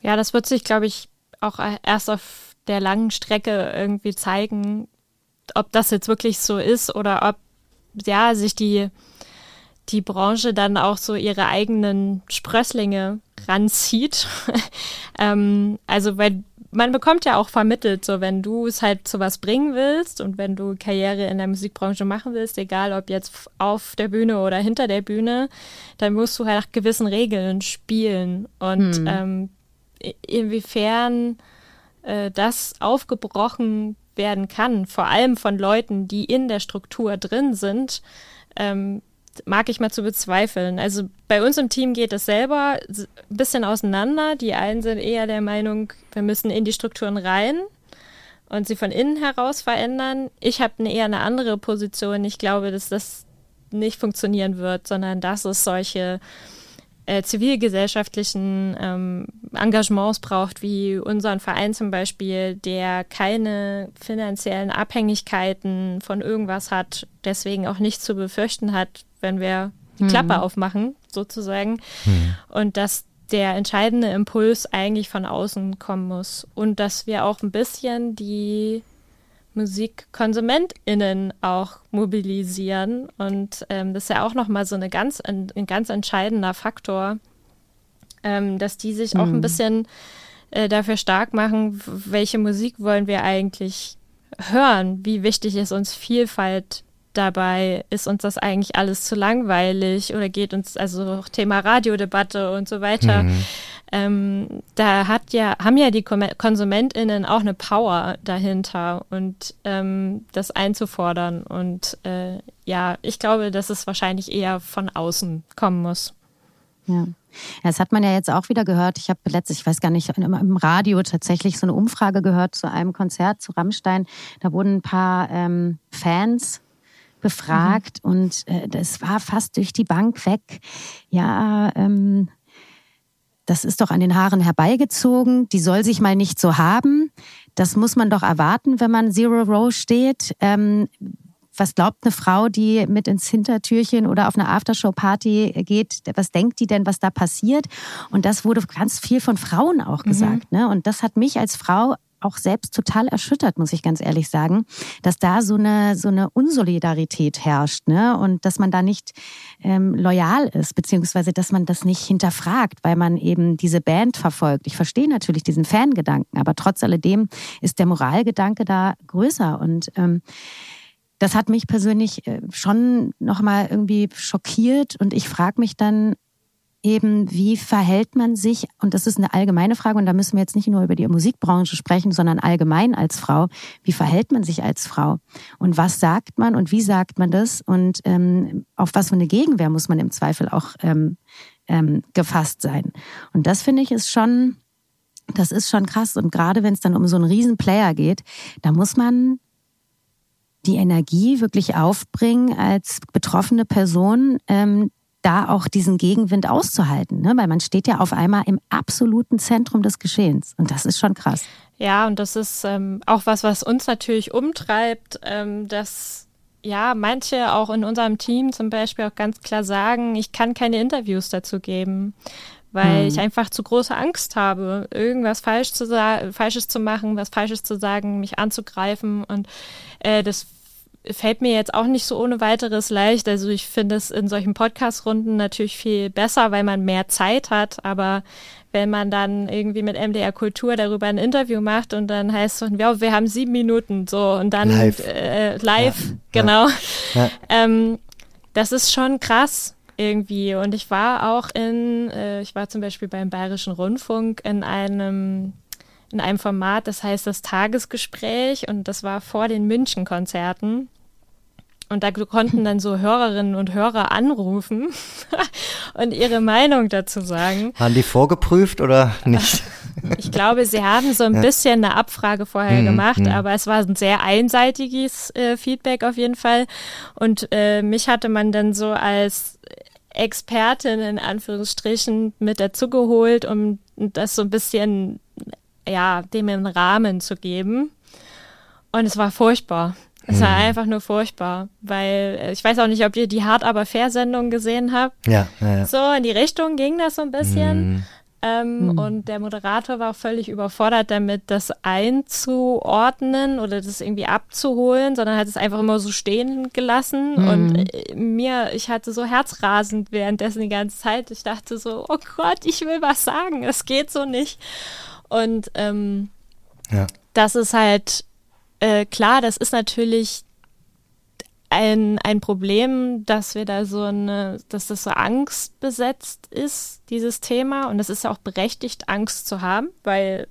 Ja, das wird sich, glaube ich, auch erst auf der langen Strecke irgendwie zeigen, ob das jetzt wirklich so ist oder ob ja sich die die Branche dann auch so ihre eigenen Sprösslinge ranzieht. ähm, also weil man bekommt ja auch vermittelt, so wenn du es halt zu was bringen willst und wenn du Karriere in der Musikbranche machen willst, egal ob jetzt auf der Bühne oder hinter der Bühne, dann musst du halt nach gewissen Regeln spielen. Und hm. ähm, inwiefern äh, das aufgebrochen werden kann, vor allem von Leuten, die in der Struktur drin sind, ähm, mag ich mal zu bezweifeln. Also bei uns im Team geht es selber ein bisschen auseinander. Die einen sind eher der Meinung, wir müssen in die Strukturen rein und sie von innen heraus verändern. Ich habe eine eher eine andere Position. Ich glaube, dass das nicht funktionieren wird, sondern dass es solche äh, zivilgesellschaftlichen ähm, Engagements braucht, wie unseren Verein zum Beispiel, der keine finanziellen Abhängigkeiten von irgendwas hat, deswegen auch nichts zu befürchten hat, wenn wir die Klappe mhm. aufmachen, sozusagen. Mhm. Und dass der entscheidende Impuls eigentlich von außen kommen muss. Und dass wir auch ein bisschen die MusikkonsumentInnen auch mobilisieren. Und ähm, das ist ja auch nochmal so eine ganz, ein, ein ganz entscheidender Faktor, ähm, dass die sich mhm. auch ein mhm. bisschen äh, dafür stark machen, welche Musik wollen wir eigentlich hören, wie wichtig ist uns Vielfalt dabei, ist uns das eigentlich alles zu langweilig oder geht uns also auch Thema Radiodebatte und so weiter. Mhm. Ähm, da hat ja, haben ja die KonsumentInnen auch eine Power dahinter und ähm, das einzufordern. Und äh, ja, ich glaube, dass es wahrscheinlich eher von außen kommen muss. Ja. Das hat man ja jetzt auch wieder gehört. Ich habe letztlich, ich weiß gar nicht, im Radio tatsächlich so eine Umfrage gehört zu einem Konzert zu Rammstein. Da wurden ein paar ähm, Fans befragt mhm. und äh, das war fast durch die Bank weg. Ja, ähm, das ist doch an den Haaren herbeigezogen, die soll sich mal nicht so haben. Das muss man doch erwarten, wenn man Zero Row steht. Ähm, was glaubt eine Frau, die mit ins Hintertürchen oder auf eine Aftershow-Party geht, was denkt die denn, was da passiert? Und das wurde ganz viel von Frauen auch mhm. gesagt. Mhm. Ne? Und das hat mich als Frau auch selbst total erschüttert, muss ich ganz ehrlich sagen, dass da so eine, so eine Unsolidarität herrscht ne? und dass man da nicht ähm, loyal ist, beziehungsweise dass man das nicht hinterfragt, weil man eben diese Band verfolgt. Ich verstehe natürlich diesen Fangedanken, aber trotz alledem ist der Moralgedanke da größer und ähm, das hat mich persönlich äh, schon nochmal irgendwie schockiert und ich frage mich dann, eben, wie verhält man sich, und das ist eine allgemeine Frage, und da müssen wir jetzt nicht nur über die Musikbranche sprechen, sondern allgemein als Frau, wie verhält man sich als Frau? Und was sagt man und wie sagt man das? Und ähm, auf was für eine Gegenwehr muss man im Zweifel auch ähm, ähm, gefasst sein? Und das finde ich ist schon, das ist schon krass. Und gerade wenn es dann um so einen riesen Player geht, da muss man die Energie wirklich aufbringen als betroffene Person, ähm, da auch diesen Gegenwind auszuhalten, ne? weil man steht ja auf einmal im absoluten Zentrum des Geschehens und das ist schon krass. Ja, und das ist ähm, auch was, was uns natürlich umtreibt, ähm, dass ja manche auch in unserem Team zum Beispiel auch ganz klar sagen, ich kann keine Interviews dazu geben, weil hm. ich einfach zu große Angst habe, irgendwas falsch zu Falsches zu machen, was Falsches zu sagen, mich anzugreifen und äh, das fällt mir jetzt auch nicht so ohne weiteres leicht. Also ich finde es in solchen Podcast-Runden natürlich viel besser, weil man mehr Zeit hat. Aber wenn man dann irgendwie mit MDR Kultur darüber ein Interview macht und dann heißt es, ja, wir haben sieben Minuten so und dann live, äh, live ja, genau. Ja. Ähm, das ist schon krass irgendwie. Und ich war auch in, äh, ich war zum Beispiel beim Bayerischen Rundfunk in einem in einem Format, das heißt das Tagesgespräch und das war vor den München-Konzerten. Und da konnten dann so Hörerinnen und Hörer anrufen und ihre Meinung dazu sagen. Haben die vorgeprüft oder nicht? Ich glaube, sie haben so ein ja. bisschen eine Abfrage vorher mhm, gemacht, mhm. aber es war ein sehr einseitiges äh, Feedback auf jeden Fall. Und äh, mich hatte man dann so als Expertin in Anführungsstrichen mit dazugeholt, um das so ein bisschen, ja, dem einen Rahmen zu geben. Und es war furchtbar. Es war mhm. einfach nur furchtbar, weil äh, ich weiß auch nicht, ob ihr die Hart aber fair Sendung gesehen habt. Ja, ja, ja. So in die Richtung ging das so ein bisschen. Mhm. Ähm, mhm. Und der Moderator war auch völlig überfordert damit, das einzuordnen oder das irgendwie abzuholen, sondern hat es einfach immer so stehen gelassen. Mhm. Und äh, mir, ich hatte so herzrasend währenddessen die ganze Zeit. Ich dachte so, oh Gott, ich will was sagen, es geht so nicht. Und ähm, ja. das ist halt äh, klar, das ist natürlich ein, ein Problem, dass wir da so eine, dass das so angstbesetzt ist, dieses Thema. Und es ist ja auch berechtigt, Angst zu haben, weil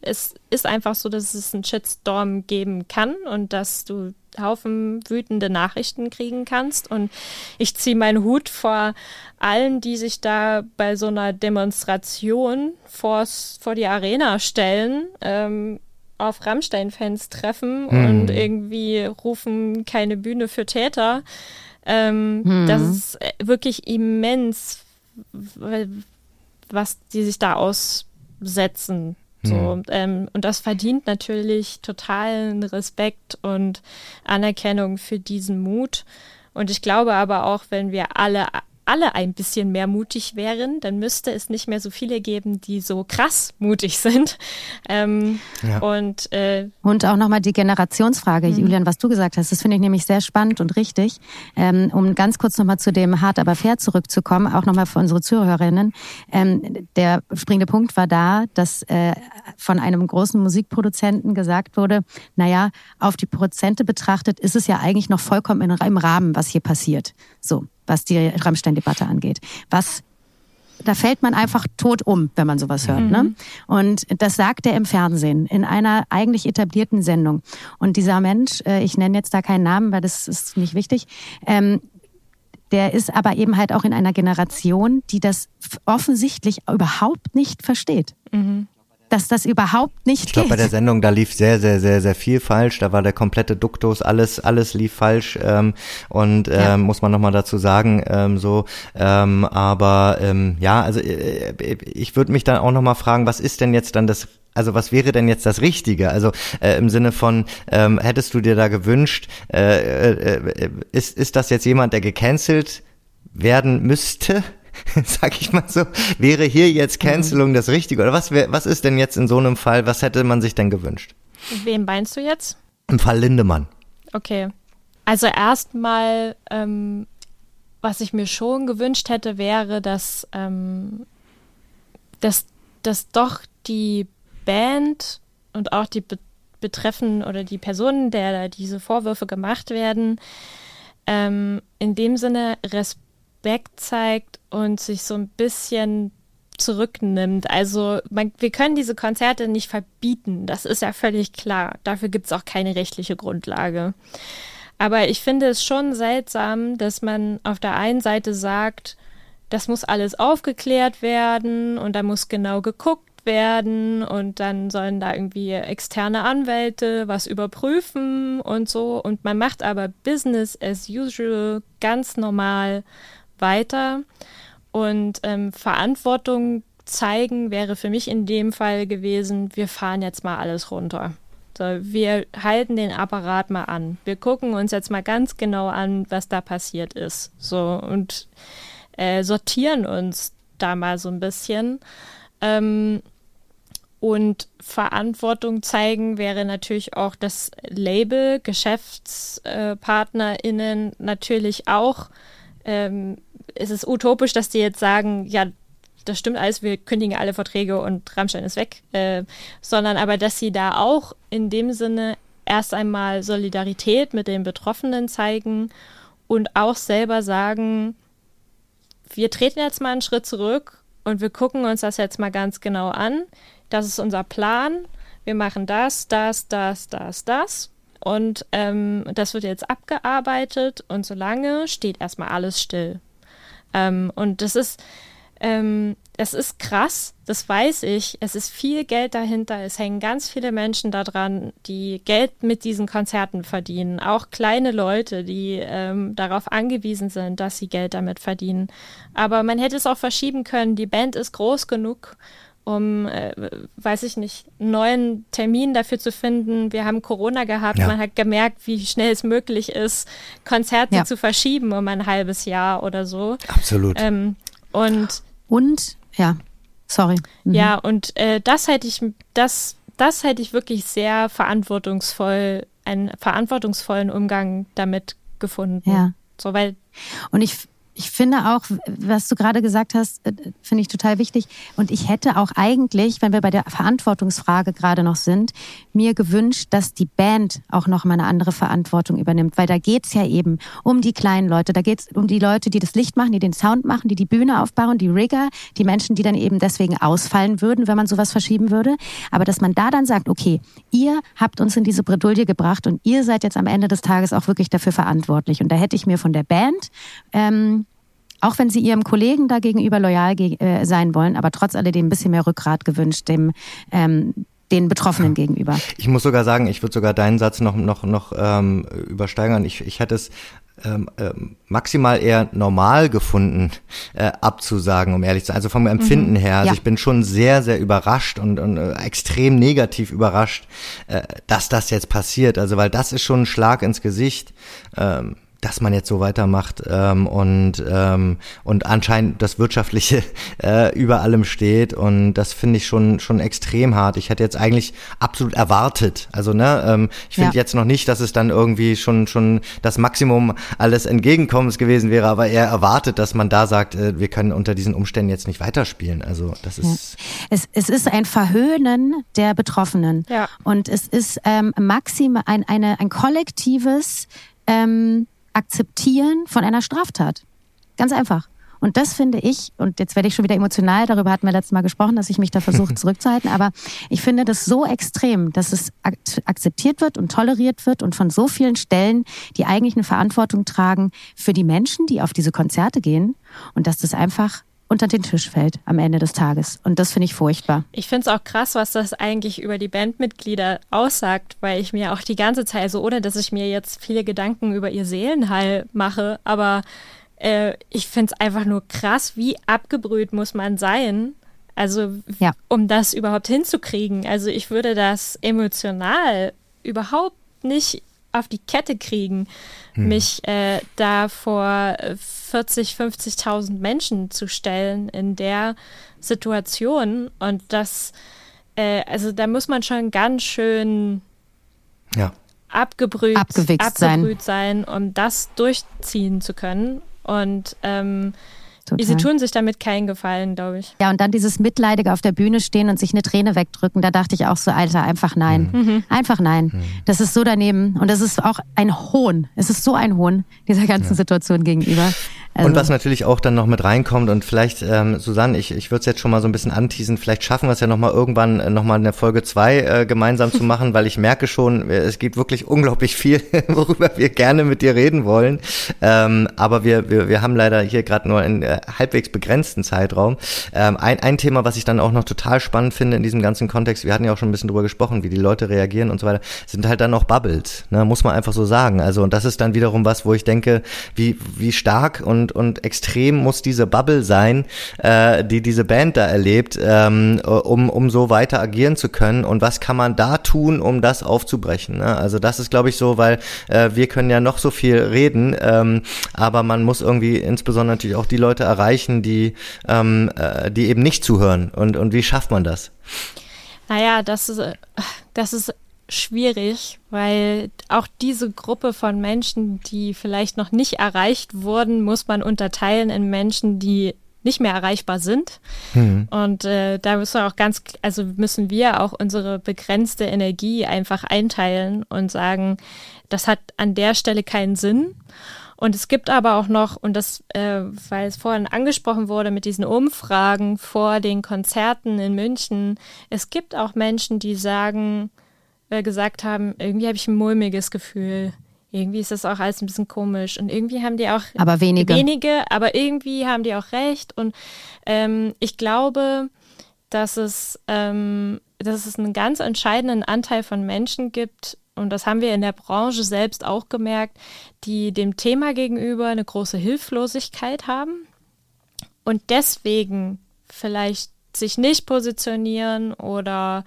es ist einfach so, dass es einen Shitstorm geben kann und dass du Haufen wütende Nachrichten kriegen kannst. Und ich ziehe meinen Hut vor allen, die sich da bei so einer Demonstration vors, vor die Arena stellen. Ähm, auf Rammstein-Fans treffen hm. und irgendwie rufen keine Bühne für Täter. Ähm, hm. Das ist äh, wirklich immens, was die sich da aussetzen. So, hm. ähm, und das verdient natürlich totalen Respekt und Anerkennung für diesen Mut. Und ich glaube aber auch, wenn wir alle alle ein bisschen mehr mutig wären, dann müsste es nicht mehr so viele geben, die so krass mutig sind. Ähm, ja. und, äh, und auch nochmal die Generationsfrage, mhm. Julian, was du gesagt hast, das finde ich nämlich sehr spannend und richtig. Ähm, um ganz kurz nochmal zu dem hart aber fair zurückzukommen, auch nochmal für unsere Zuhörerinnen. Ähm, der springende Punkt war da, dass äh, von einem großen Musikproduzenten gesagt wurde, naja, auf die Prozente betrachtet ist es ja eigentlich noch vollkommen im Rahmen, was hier passiert. So was die Rammstein-Debatte angeht. Was da fällt man einfach tot um, wenn man sowas hört. Ne? Mhm. Ne? Und das sagt er im Fernsehen, in einer eigentlich etablierten Sendung. Und dieser Mensch, äh, ich nenne jetzt da keinen Namen, weil das ist nicht wichtig, ähm, der ist aber eben halt auch in einer Generation, die das offensichtlich überhaupt nicht versteht. Mhm dass das überhaupt nicht ich glaube, bei der Sendung, da lief sehr, sehr, sehr, sehr viel falsch. Da war der komplette Duktus, alles, alles lief falsch. Ähm, und ähm, ja. muss man nochmal dazu sagen, ähm, so. Ähm, aber ähm, ja, also äh, ich würde mich dann auch nochmal fragen, was ist denn jetzt dann das also was wäre denn jetzt das Richtige? Also äh, im Sinne von, ähm, hättest du dir da gewünscht, äh, äh, äh ist, ist das jetzt jemand, der gecancelt werden müsste? sag ich mal so, wäre hier jetzt Cancelung das Richtige? Oder was, wär, was ist denn jetzt in so einem Fall, was hätte man sich denn gewünscht? Wen meinst du jetzt? Im Fall Lindemann. Okay. Also erstmal, ähm, was ich mir schon gewünscht hätte, wäre, dass, ähm, dass, dass doch die Band und auch die Be Betreffen oder die Personen, der diese Vorwürfe gemacht werden, ähm, in dem Sinne Respekt Respekt zeigt und sich so ein bisschen zurücknimmt. Also man, wir können diese Konzerte nicht verbieten, das ist ja völlig klar. Dafür gibt es auch keine rechtliche Grundlage. Aber ich finde es schon seltsam, dass man auf der einen Seite sagt, das muss alles aufgeklärt werden und da muss genau geguckt werden und dann sollen da irgendwie externe Anwälte was überprüfen und so. Und man macht aber Business as usual ganz normal weiter. Und ähm, Verantwortung zeigen wäre für mich in dem Fall gewesen, wir fahren jetzt mal alles runter. So, wir halten den Apparat mal an. Wir gucken uns jetzt mal ganz genau an, was da passiert ist. So und äh, sortieren uns da mal so ein bisschen. Ähm, und Verantwortung zeigen wäre natürlich auch das Label, GeschäftspartnerInnen natürlich auch ähm, es ist utopisch, dass die jetzt sagen, ja, das stimmt alles, wir kündigen alle Verträge und Rammstein ist weg, äh, sondern aber, dass sie da auch in dem Sinne erst einmal Solidarität mit den Betroffenen zeigen und auch selber sagen, wir treten jetzt mal einen Schritt zurück und wir gucken uns das jetzt mal ganz genau an. Das ist unser Plan. Wir machen das, das, das, das, das. Und ähm, das wird jetzt abgearbeitet und solange steht erstmal alles still. Ähm, und das ist, ähm, es ist krass, das weiß ich. Es ist viel Geld dahinter. Es hängen ganz viele Menschen daran, die Geld mit diesen Konzerten verdienen. Auch kleine Leute, die ähm, darauf angewiesen sind, dass sie Geld damit verdienen. Aber man hätte es auch verschieben können. Die Band ist groß genug, um, äh, weiß ich nicht, einen neuen Termin dafür zu finden. Wir haben Corona gehabt. Ja. Man hat gemerkt, wie schnell es möglich ist, Konzerte ja. zu verschieben um ein halbes Jahr oder so. Absolut. Ähm, und und ja, sorry. Mhm. Ja, und äh, das hätte ich, das, das hätte ich wirklich sehr verantwortungsvoll, einen verantwortungsvollen Umgang damit gefunden. Ja. So, weil. Und ich ich finde auch, was du gerade gesagt hast, äh, finde ich total wichtig. Und ich hätte auch eigentlich, wenn wir bei der Verantwortungsfrage gerade noch sind, mir gewünscht, dass die Band auch noch mal eine andere Verantwortung übernimmt. Weil da geht's ja eben um die kleinen Leute. Da geht's um die Leute, die das Licht machen, die den Sound machen, die die Bühne aufbauen, die Rigger, die Menschen, die dann eben deswegen ausfallen würden, wenn man sowas verschieben würde. Aber dass man da dann sagt, okay, ihr habt uns in diese Bredouille gebracht und ihr seid jetzt am Ende des Tages auch wirklich dafür verantwortlich. Und da hätte ich mir von der Band ähm, auch wenn sie ihrem Kollegen da gegenüber loyal äh, sein wollen, aber trotz alledem ein bisschen mehr Rückgrat gewünscht, dem ähm, den Betroffenen gegenüber. Ich muss sogar sagen, ich würde sogar deinen Satz noch noch noch ähm, übersteigern. Ich ich hätte es ähm, äh, maximal eher normal gefunden, äh, abzusagen, um ehrlich zu sein. Also vom Empfinden mhm. her. Also ja. ich bin schon sehr, sehr überrascht und, und äh, extrem negativ überrascht, äh, dass das jetzt passiert. Also weil das ist schon ein Schlag ins Gesicht. Ähm, dass man jetzt so weitermacht ähm, und ähm, und anscheinend das wirtschaftliche äh, über allem steht und das finde ich schon schon extrem hart. Ich hätte jetzt eigentlich absolut erwartet, also ne, ähm, ich finde ja. jetzt noch nicht, dass es dann irgendwie schon schon das Maximum alles Entgegenkommens gewesen wäre, aber eher erwartet, dass man da sagt, äh, wir können unter diesen Umständen jetzt nicht weiterspielen. Also das ist ja. es, es ist ein Verhöhnen der Betroffenen ja. und es ist ähm, maximal ein eine ein kollektives ähm, Akzeptieren von einer Straftat. Ganz einfach. Und das finde ich, und jetzt werde ich schon wieder emotional, darüber hatten wir letztes Mal gesprochen, dass ich mich da versuche zurückzuhalten, aber ich finde das so extrem, dass es akzeptiert wird und toleriert wird und von so vielen Stellen, die eigentlich eine Verantwortung tragen für die Menschen, die auf diese Konzerte gehen und dass das einfach unter den Tisch fällt am Ende des Tages. Und das finde ich furchtbar. Ich finde es auch krass, was das eigentlich über die Bandmitglieder aussagt, weil ich mir auch die ganze Zeit, also ohne dass ich mir jetzt viele Gedanken über ihr Seelenheil mache, aber äh, ich finde es einfach nur krass, wie abgebrüht muss man sein, also ja. um das überhaupt hinzukriegen. Also ich würde das emotional überhaupt nicht auf die Kette kriegen, hm. mich äh, da vor 40, 50.000 Menschen zu stellen in der Situation. Und das, äh, also da muss man schon ganz schön ja. abgebrüht, abgewichst abgebrüht sein. sein, um das durchziehen zu können. Und ähm, Total. Sie tun sich damit keinen Gefallen, glaube ich. Ja, und dann dieses Mitleidige auf der Bühne stehen und sich eine Träne wegdrücken, da dachte ich auch so, Alter, einfach nein. Mhm. mhm. Einfach nein. Mhm. Das ist so daneben. Und das ist auch ein Hohn. Es ist so ein Hohn dieser ganzen ja. Situation gegenüber. Also. Und was natürlich auch dann noch mit reinkommt und vielleicht, ähm, Susanne, ich, ich würde es jetzt schon mal so ein bisschen anteasen, vielleicht schaffen wir es ja nochmal irgendwann äh, nochmal eine Folge zwei äh, gemeinsam zu machen, weil ich merke schon, äh, es gibt wirklich unglaublich viel, worüber wir gerne mit dir reden wollen. Ähm, aber wir, wir, wir haben leider hier gerade nur einen äh, halbwegs begrenzten Zeitraum. Ähm, ein, ein Thema, was ich dann auch noch total spannend finde in diesem ganzen Kontext, wir hatten ja auch schon ein bisschen drüber gesprochen, wie die Leute reagieren und so weiter, sind halt dann auch Bubbles, ne, muss man einfach so sagen. Also und das ist dann wiederum was, wo ich denke, wie, wie stark und und, und extrem muss diese Bubble sein, äh, die diese Band da erlebt, ähm, um, um so weiter agieren zu können. Und was kann man da tun, um das aufzubrechen? Ne? Also das ist, glaube ich, so, weil äh, wir können ja noch so viel reden, ähm, aber man muss irgendwie insbesondere natürlich auch die Leute erreichen, die, ähm, äh, die eben nicht zuhören. Und, und wie schafft man das? Naja, das ist, das ist schwierig, weil auch diese Gruppe von Menschen, die vielleicht noch nicht erreicht wurden, muss man unterteilen in Menschen, die nicht mehr erreichbar sind. Mhm. Und äh, da müssen wir auch ganz, also müssen wir auch unsere begrenzte Energie einfach einteilen und sagen, das hat an der Stelle keinen Sinn. Und es gibt aber auch noch, und das, äh, weil es vorhin angesprochen wurde mit diesen Umfragen vor den Konzerten in München, es gibt auch Menschen, die sagen, äh, gesagt haben, irgendwie habe ich ein mulmiges Gefühl. Irgendwie ist das auch alles ein bisschen komisch. Und irgendwie haben die auch aber wenige, wenige aber irgendwie haben die auch recht. Und ähm, ich glaube, dass es, ähm, dass es einen ganz entscheidenden Anteil von Menschen gibt, und das haben wir in der Branche selbst auch gemerkt, die dem Thema gegenüber eine große Hilflosigkeit haben und deswegen vielleicht sich nicht positionieren oder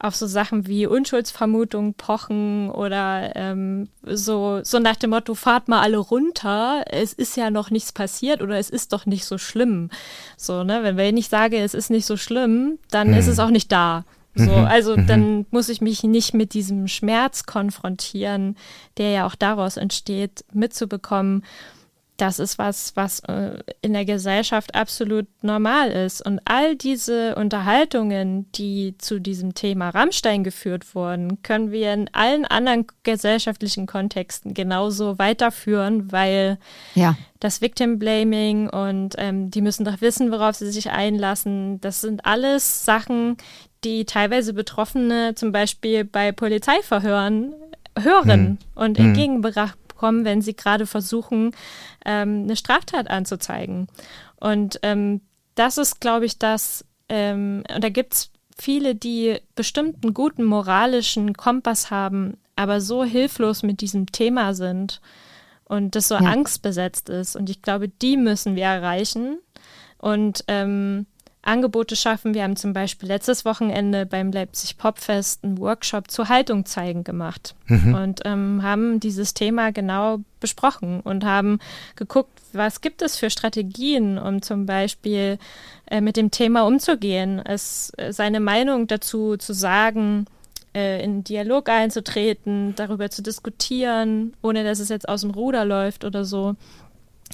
auf so Sachen wie Unschuldsvermutung pochen oder ähm, so, so nach dem Motto, fahrt mal alle runter, es ist ja noch nichts passiert oder es ist doch nicht so schlimm. So, ne, wenn, wenn ich sage, es ist nicht so schlimm, dann hm. ist es auch nicht da. So, mhm. also mhm. dann muss ich mich nicht mit diesem Schmerz konfrontieren, der ja auch daraus entsteht, mitzubekommen, das ist was, was äh, in der Gesellschaft absolut normal ist. Und all diese Unterhaltungen, die zu diesem Thema Rammstein geführt wurden, können wir in allen anderen gesellschaftlichen Kontexten genauso weiterführen, weil ja. das Victim Blaming und ähm, die müssen doch wissen, worauf sie sich einlassen, das sind alles Sachen, die teilweise Betroffene zum Beispiel bei Polizeiverhören hören mhm. und hm. entgegengebracht bekommen, wenn sie gerade versuchen, ähm, eine Straftat anzuzeigen. Und ähm, das ist, glaube ich, das, ähm, und da gibt es viele, die bestimmten guten moralischen Kompass haben, aber so hilflos mit diesem Thema sind und das so ja. angstbesetzt ist. Und ich glaube, die müssen wir erreichen. Und ähm, Angebote schaffen. Wir haben zum Beispiel letztes Wochenende beim Leipzig Popfest einen Workshop zu Haltung zeigen gemacht mhm. und ähm, haben dieses Thema genau besprochen und haben geguckt, was gibt es für Strategien, um zum Beispiel äh, mit dem Thema umzugehen, es äh, seine Meinung dazu zu sagen, äh, in Dialog einzutreten, darüber zu diskutieren, ohne dass es jetzt aus dem Ruder läuft oder so.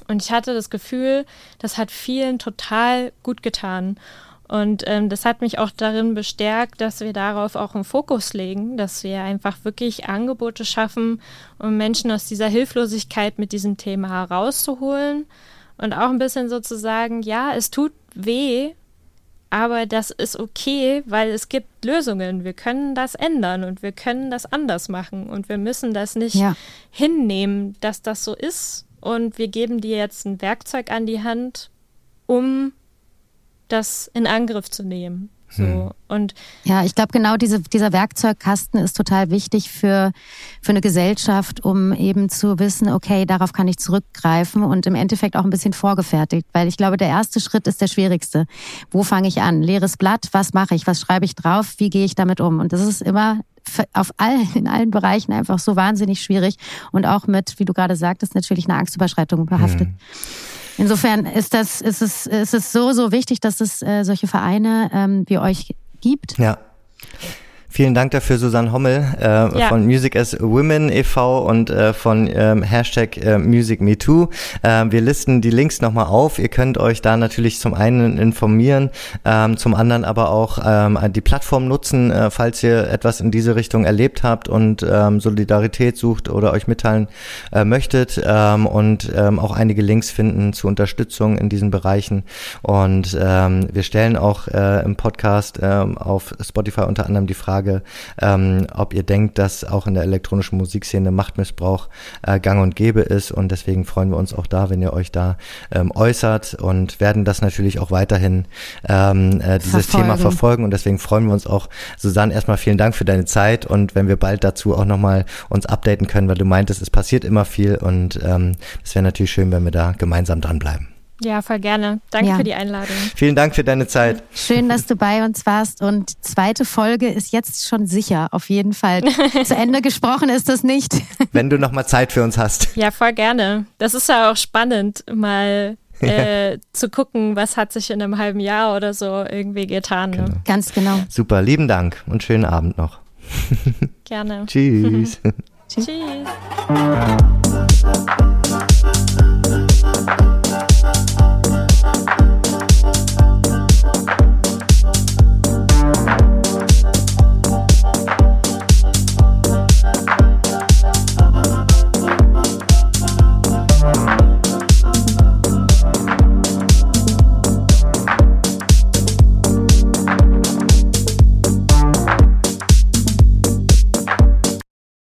Und ich hatte das Gefühl, das hat vielen total gut getan. Und ähm, das hat mich auch darin bestärkt, dass wir darauf auch einen Fokus legen, dass wir einfach wirklich Angebote schaffen, um Menschen aus dieser Hilflosigkeit mit diesem Thema herauszuholen und auch ein bisschen sozusagen, ja, es tut weh, aber das ist okay, weil es gibt Lösungen. Wir können das ändern und wir können das anders machen und wir müssen das nicht ja. hinnehmen, dass das so ist, und wir geben dir jetzt ein Werkzeug an die Hand, um das in Angriff zu nehmen. So. Hm. Und ja, ich glaube, genau diese, dieser Werkzeugkasten ist total wichtig für, für eine Gesellschaft, um eben zu wissen, okay, darauf kann ich zurückgreifen und im Endeffekt auch ein bisschen vorgefertigt. Weil ich glaube, der erste Schritt ist der schwierigste. Wo fange ich an? Leeres Blatt, was mache ich? Was schreibe ich drauf? Wie gehe ich damit um? Und das ist immer auf allen, in allen Bereichen einfach so wahnsinnig schwierig und auch mit, wie du gerade sagtest, natürlich eine Angstüberschreitung behaftet. Mhm. Insofern ist das, ist es, ist es so, so wichtig, dass es äh, solche Vereine ähm, wie euch gibt. Ja. Vielen Dank dafür, Susanne Hommel äh, ja. von Music as Women e.V. und äh, von ähm, Hashtag äh, Music Me Too. Äh, wir listen die Links nochmal auf. Ihr könnt euch da natürlich zum einen informieren, ähm, zum anderen aber auch ähm, die Plattform nutzen, äh, falls ihr etwas in diese Richtung erlebt habt und ähm, Solidarität sucht oder euch mitteilen äh, möchtet ähm, und ähm, auch einige Links finden zur Unterstützung in diesen Bereichen. Und ähm, wir stellen auch äh, im Podcast äh, auf Spotify unter anderem die Frage, Frage, ähm, ob ihr denkt, dass auch in der elektronischen Musikszene Machtmissbrauch äh, gang und gäbe ist. Und deswegen freuen wir uns auch da, wenn ihr euch da ähm, äußert und werden das natürlich auch weiterhin ähm, äh, dieses verfolgen. Thema verfolgen. Und deswegen freuen wir uns auch, Susanne, erstmal vielen Dank für deine Zeit und wenn wir bald dazu auch nochmal uns updaten können, weil du meintest, es passiert immer viel und ähm, es wäre natürlich schön, wenn wir da gemeinsam dranbleiben. Ja, voll gerne. Danke ja. für die Einladung. Vielen Dank für deine Zeit. Schön, dass du bei uns warst. Und die zweite Folge ist jetzt schon sicher, auf jeden Fall. Zu Ende gesprochen ist das nicht. Wenn du nochmal Zeit für uns hast. Ja, voll gerne. Das ist ja auch spannend, mal äh, zu gucken, was hat sich in einem halben Jahr oder so irgendwie getan. Ne? Genau. Ganz genau. Super, lieben Dank und schönen Abend noch. Gerne. Tschüss. Tschüss.